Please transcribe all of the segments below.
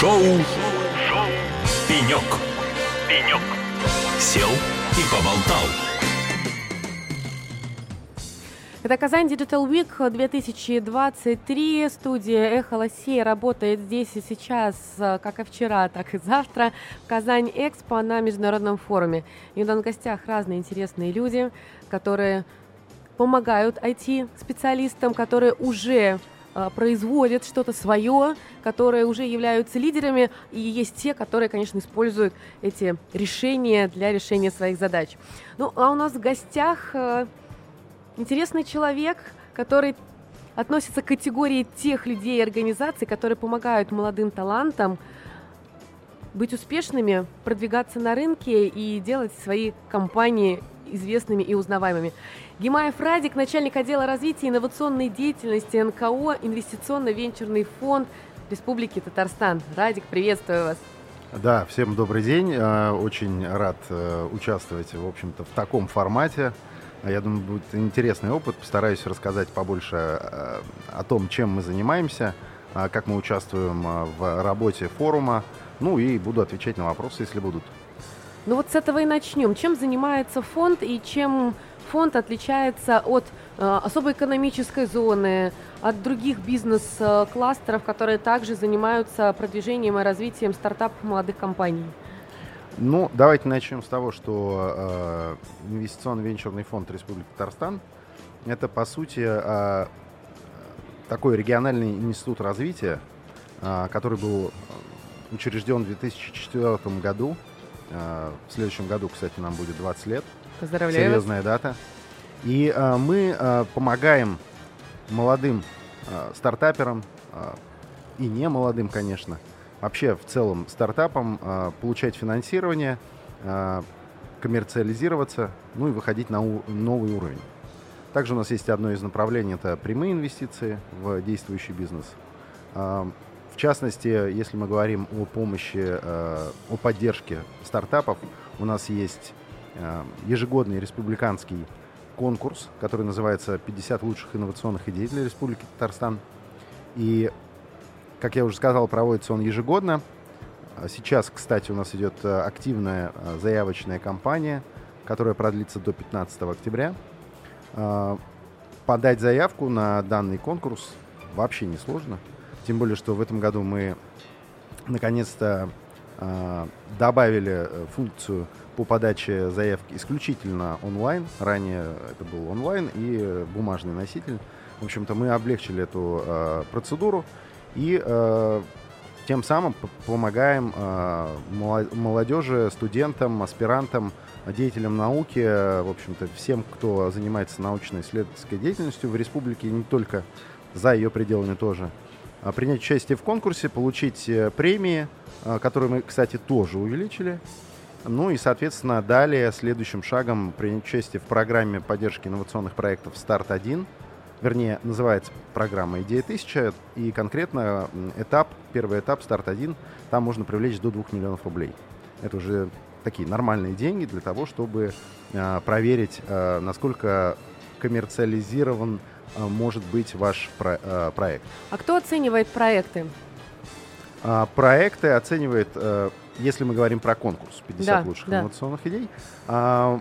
Шоу, Шоу. «Пенек». «Пенек». Сел и поболтал. Это Казань Digital Week 2023. Студия Эхо Лосей работает здесь и сейчас, как и вчера, так и завтра. В Казань Экспо на международном форуме. И на гостях разные интересные люди, которые помогают IT-специалистам, которые уже производят что-то свое, которые уже являются лидерами, и есть те, которые, конечно, используют эти решения для решения своих задач. Ну, а у нас в гостях э, интересный человек, который относится к категории тех людей и организаций, которые помогают молодым талантам быть успешными, продвигаться на рынке и делать свои компании известными и узнаваемыми. Гимаев Радик, начальник отдела развития инновационной деятельности НКО, инвестиционно-венчурный фонд Республики Татарстан. Радик, приветствую вас. Да, всем добрый день. Э, очень рад э, участвовать, в общем-то, в таком формате. Я думаю, будет интересный опыт. Постараюсь рассказать побольше э, о том, чем мы занимаемся, как мы участвуем в работе форума. Ну и буду отвечать на вопросы, если будут. Ну вот с этого и начнем. Чем занимается фонд и чем фонд отличается от э, особой экономической зоны, от других бизнес-кластеров, которые также занимаются продвижением и развитием стартапов молодых компаний? Ну, давайте начнем с того, что э, инвестиционный венчурный фонд Республики Татарстан это, по сути, э, такой региональный институт развития, э, который был учрежден в 2004 году. Э, в следующем году, кстати, нам будет 20 лет. Поздравляю. Серьезная дата. И э, мы э, помогаем молодым стартаперам и не молодым, конечно, вообще в целом стартапам получать финансирование, коммерциализироваться, ну и выходить на новый уровень. Также у нас есть одно из направлений, это прямые инвестиции в действующий бизнес. В частности, если мы говорим о помощи, э, о поддержке стартапов, у нас есть Э, ежегодный республиканский конкурс, который называется «50 лучших инновационных идей для Республики Татарстан». И, как я уже сказал, проводится он ежегодно. А сейчас, кстати, у нас идет э, активная заявочная кампания, которая продлится до 15 октября. Подать заявку на данный конкурс вообще не сложно. Тем более, что в этом году мы наконец-то добавили функцию по подаче заявки исключительно онлайн. Ранее это был онлайн и бумажный носитель. В общем-то, мы облегчили эту э, процедуру и э, тем самым помогаем э, молодежи, студентам, аспирантам, деятелям науки, в общем-то, всем, кто занимается научно-исследовательской деятельностью в республике, не только за ее пределами тоже, а принять участие в конкурсе, получить э, премии, э, которые мы, кстати, тоже увеличили. Ну и, соответственно, далее следующим шагом принять участие в программе поддержки инновационных проектов «Старт-1», вернее, называется программа «Идея 1000», и конкретно этап, первый этап «Старт-1», там можно привлечь до 2 миллионов рублей. Это уже такие нормальные деньги для того, чтобы э, проверить, насколько коммерциализирован э, может быть ваш про, э, проект. А кто оценивает проекты? А, проекты оценивает э, если мы говорим про конкурс 50 да, лучших да. инновационных идей, а,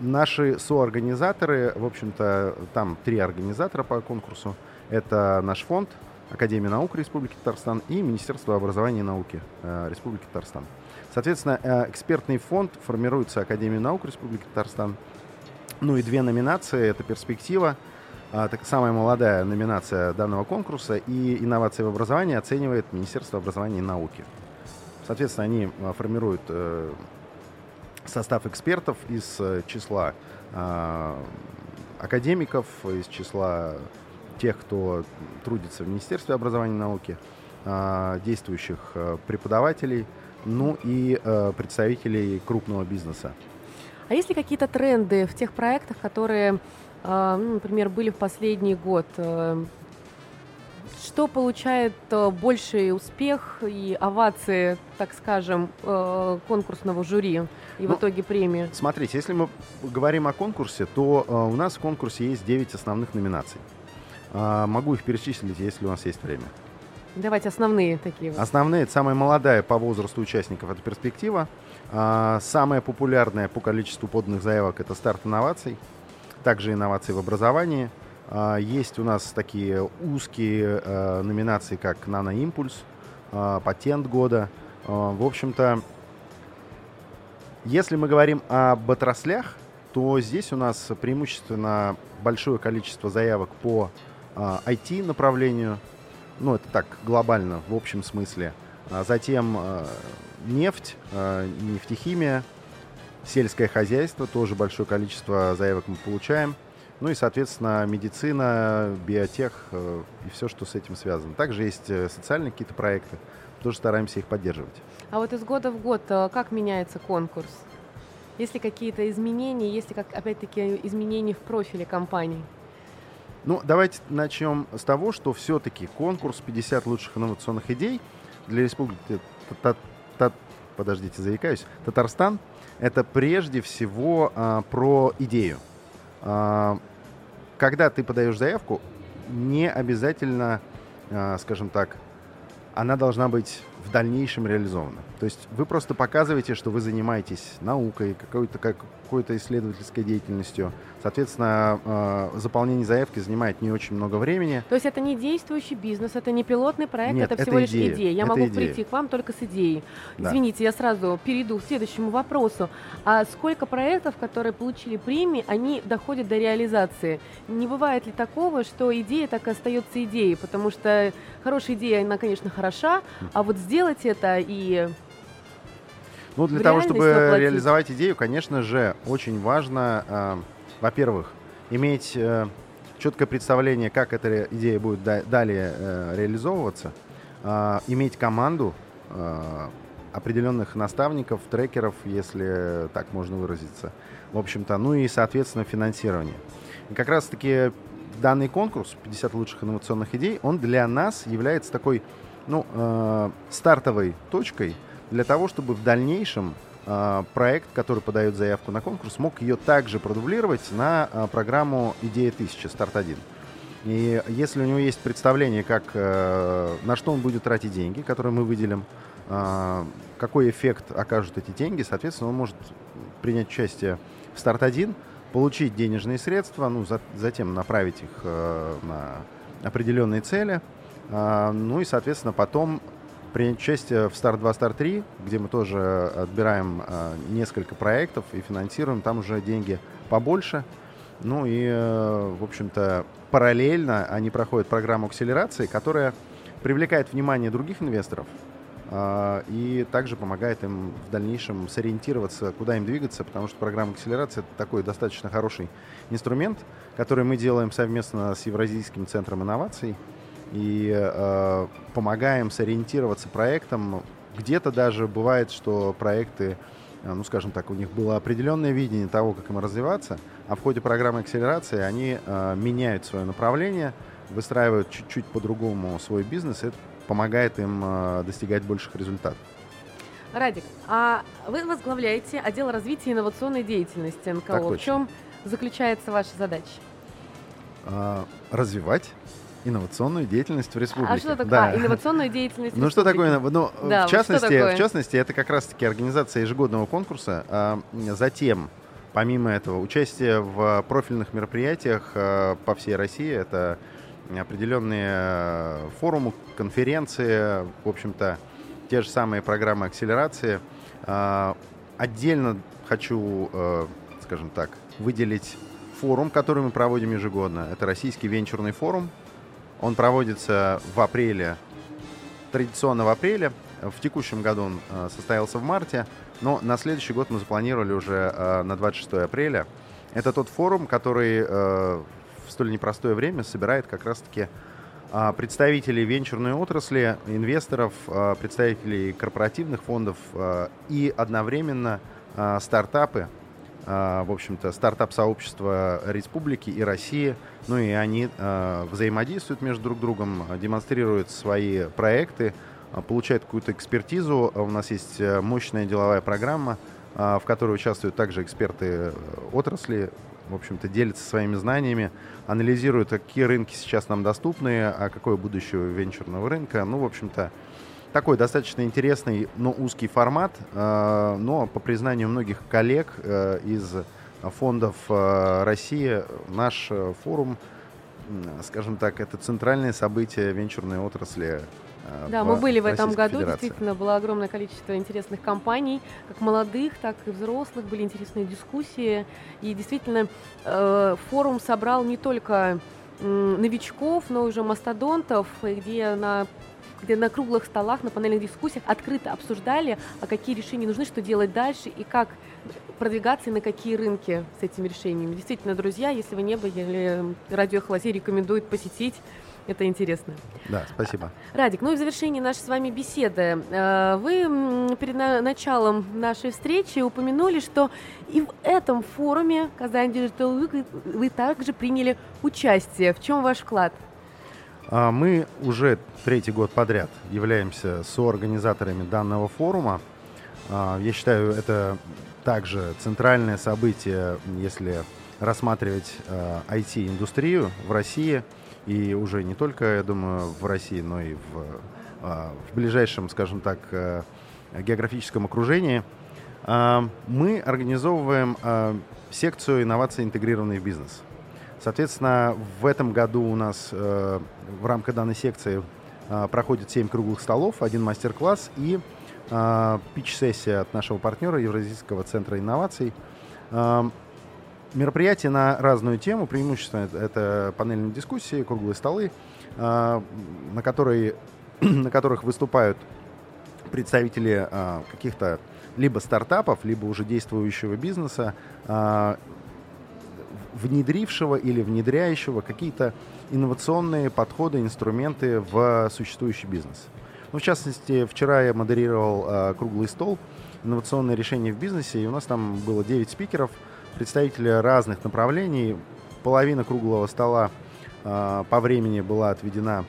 наши соорганизаторы, в общем-то, там три организатора по конкурсу. Это наш фонд, Академия наук Республики Татарстан и Министерство образования и науки э, Республики Татарстан. Соответственно, э, экспертный фонд формируется Академией наук Республики Татарстан. Ну и две номинации – это «Перспектива», а, так, самая молодая номинация данного конкурса, и «Инновации в образовании» оценивает Министерство образования и науки. Соответственно, они а, формируют э, состав экспертов из э, числа а, академиков, из числа тех, кто трудится в Министерстве образования и науки, действующих э, преподавателей, ну и представителей крупного бизнеса. А есть ли какие-то тренды в тех проектах, которые, ну, например, были в последний год? что получает э, больший успех и овации, так скажем, э, конкурсного жюри и ну, в итоге премии? Смотрите, если мы говорим о конкурсе, то э, у нас в конкурсе есть 9 основных номинаций. А, могу их перечислить, если у нас есть время. Давайте основные такие. Вот. Основные, это самая молодая по возрасту участников, это перспектива. А, самая популярная по количеству поданных заявок это старт инноваций. Также инновации в образовании. А, есть у нас такие узкие а, номинации, как наноимпульс, а, патент года. А, в общем-то, если мы говорим об отраслях, то здесь у нас преимущественно большое количество заявок по IT-направлению, ну это так глобально в общем смысле. А затем а, нефть, а, нефтехимия, сельское хозяйство, тоже большое количество заявок мы получаем. Ну и, соответственно, медицина, биотех э, и все, что с этим связано. Также есть э, социальные какие-то проекты, тоже стараемся их поддерживать. А вот из года в год э, как меняется конкурс? Есть ли какие-то изменения, есть ли, как, опять-таки, изменения в профиле компании? Ну, давайте начнем с того, что все-таки конкурс 50 лучших инновационных идей для республики, подождите, заикаюсь, Татарстан, это прежде всего а, про идею. А, когда ты подаешь заявку, не обязательно, а, скажем так, она должна быть в дальнейшем реализована. То есть вы просто показываете, что вы занимаетесь наукой, какой-то какой-то исследовательской деятельностью. Соответственно, э, заполнение заявки занимает не очень много времени. То есть это не действующий бизнес, это не пилотный проект, Нет, это всего это лишь идея. идея. Я Это могу идея. прийти к вам только с идеей. Да. Извините, я сразу перейду к следующему вопросу. А сколько проектов, которые получили премии, они доходят до реализации? Не бывает ли такого, что идея так и остается идеей? Потому что хорошая идея, она, конечно, хороша, а вот сделать это и Ну, для того, чтобы воплотить. реализовать идею, конечно же, очень важно, э, во-первых, иметь э, четкое представление, как эта идея будет да- далее э, реализовываться, э, иметь команду э, определенных наставников, трекеров, если так можно выразиться, в общем-то, ну и, соответственно, финансирование. И как раз-таки данный конкурс 50 лучших инновационных идей, он для нас является такой, ну, э, стартовой точкой для того, чтобы в дальнейшем э, проект, который подает заявку на конкурс, мог ее также продублировать на э, программу «Идея 1000» «Старт-1». И если у него есть представление, как, э, на что он будет тратить деньги, которые мы выделим, э, какой эффект окажут эти деньги, соответственно, он может принять участие в «Старт-1», получить денежные средства, ну, за- затем направить их э, на определенные цели, ну и, соответственно, потом принять участие в Старт 2, Старт 3, где мы тоже отбираем а, несколько проектов и финансируем там уже деньги побольше. Ну и, э, в общем-то, параллельно они проходят программу акселерации, которая привлекает внимание других инвесторов а, и также помогает им в дальнейшем сориентироваться, куда им двигаться, потому что программа акселерации это такой достаточно хороший инструмент, который мы делаем совместно с Евразийским центром инноваций и э, помогаем сориентироваться проектам. Где-то даже бывает, что проекты, э, ну скажем так, у них было определенное видение того, как им развиваться, а в ходе программы акселерации они э, меняют свое направление, выстраивают чуть-чуть по-другому свой бизнес, и это помогает им э, достигать больших результатов. Радик, а вы возглавляете отдел развития инновационной деятельности НКО. В чем заключается ваша задача? Э, развивать инновационную деятельность в республике. А что такое Да. а, инновационную деятельность? Ну что такое? Ну, Да, в, частности, такое? в частности, это как раз-таки организация ежегодного конкурса. А, Затем, помимо этого, участие в профильных мероприятиях а, по всей России. Это определенные а, форумы, конференции, в общем-то, те же самые программы акселерации. А, Отдельно хочу, скажем так, выделить форум, который мы проводим ежегодно. Это Российский венчурный форум. Он проводится в апреле традиционно в апреле. В текущем году он э, состоялся в марте, но на следующий год мы запланировали уже э, на 26 апреля. Это тот форум, который э, в столь непростое время собирает как раз-таки представителей венчурной отрасли, инвесторов, представителей корпоративных фондов и одновременно стартапы, в общем-то, стартап-сообщество республики и России. Ну и они а, взаимодействуют между друг другом, а, демонстрируют свои проекты, а, получают какую-то экспертизу. А У нас есть э, мощная деловая программа, а, в которой участвуют также эксперты э, отрасли, в общем-то, делится своими знаниями, анализирует, какие рынки сейчас нам доступны, а какое будущее венчурного рынка. Ну, в общем-то, такой достаточно интересный, но узкий формат, э, но по признанию многих коллег э, из фондов э, России, наш форум, скажем так, это центральное событие венчурной отрасли да, мы были в этом году, Федерации. действительно было огромное количество интересных компаний, как молодых, так и взрослых, были интересные дискуссии, и действительно э, форум собрал не только новичков, но уже мастодонтов, где на где на круглых столах, на панельных дискуссиях открыто обсуждали, а какие решения нужны, что делать дальше и как продвигаться и на какие рынки с этими решениями. Действительно, друзья, если вы не были, радио Холосей рекомендует посетить это интересно. Да, спасибо. Радик, ну и в завершении нашей с вами беседы. Э, вы перед началом нашей встречи упомянули, что и в этом форуме Казань Digital Week вы также приняли участие. В чем ваш вклад? А, мы уже третий год подряд являемся соорганизаторами данного форума. А, я считаю, это также центральное событие, если рассматривать IT-индустрию а, в России. И уже не только, я думаю, в России, но и в, в ближайшем, скажем так, географическом окружении. Мы организовываем секцию инноваций интегрированный в бизнес. Соответственно, в этом году у нас э, в рамках данной секции э, проходит 7 круглых столов, один мастер-класс и э, пич-сессия от нашего партнера Евразийского центра инноваций. Э, мероприятие на разную тему, преимущественно это панельные дискуссии, круглые столы, э, на, которые, на которых выступают представители э, каких-то либо стартапов, либо уже действующего бизнеса, внедрившего или внедряющего какие-то инновационные подходы, инструменты в существующий бизнес. Ну, в частности, вчера я модерировал э, круглый стол инновационные решения в бизнесе, и у нас там было 9 спикеров, представители разных направлений. Половина круглого стола э, по времени была отведена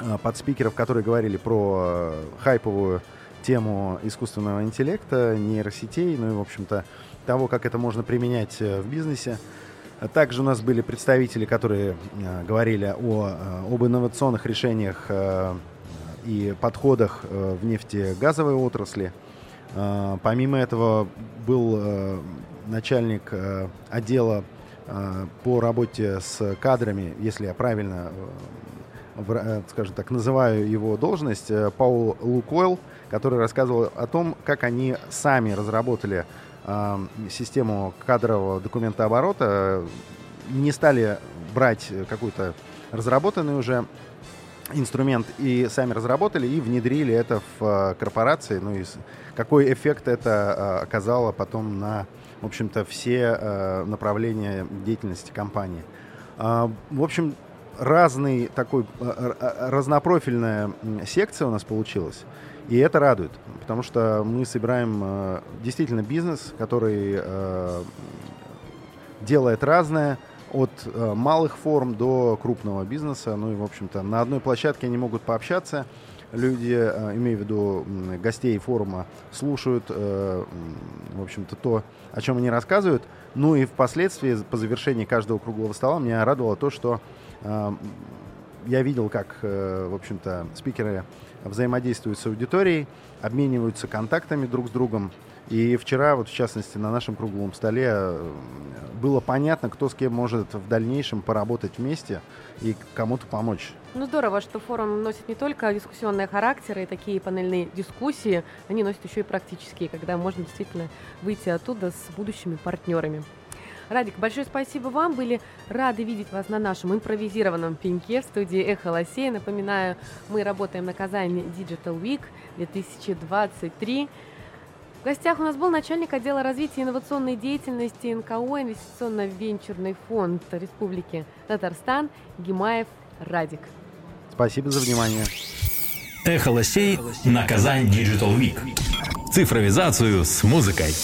э, под спикеров, которые говорили про э, хайповую тему искусственного интеллекта, нейросетей, ну и, в общем-то, того, как это можно применять в бизнесе. Также у нас были представители, которые э, говорили о, э, об инновационных решениях э, и подходах в нефтегазовой отрасли. Помимо этого был начальник отдела по работе с кадрами, если я правильно, скажем так, называю его должность, Паул Лукойл, который рассказывал о том, как они сами разработали систему кадрового документооборота, не стали брать какой-то разработанный уже инструмент и сами разработали и внедрили это в а, корпорации. Ну и какой эффект это а, оказало потом на, в общем-то, все а, направления деятельности компании. В общем, разный такой разнопрофильная секция у нас получилась. И это радует, потому что мы собираем э, действительно бизнес, который э, делает разное, от э, малых форм до крупного бизнеса. Ну и, в общем-то, на одной площадке они могут пообщаться. Люди, э, имею в виду э, гостей форума, слушают, э, в общем-то, то, о чем они рассказывают. Ну и впоследствии, по завершении каждого круглого стола, меня радовало то, что э, я видел, как, э, в общем-то, спикеры взаимодействуют с аудиторией, обмениваются контактами друг с другом. И вчера, вот в частности, на нашем круглом столе э, было понятно, кто с кем может в дальнейшем поработать вместе и кому-то помочь. Ну здорово, что форум носит не только дискуссионные характеры и такие панельные дискуссии, они носят еще и практические, когда можно действительно выйти оттуда с будущими партнерами. Радик, большое спасибо вам. Были рады видеть вас на нашем импровизированном пеньке в студии «Эхо Лосея». Напоминаю, мы работаем на Казани Digital Week 2023. В гостях у нас был начальник отдела развития инновационной деятельности НКО «Инвестиционно-венчурный фонд Республики Татарстан» Гимаев Радик. Спасибо за внимание. Эхо Лосей на Казань Digital Week. Цифровизацию с музыкой.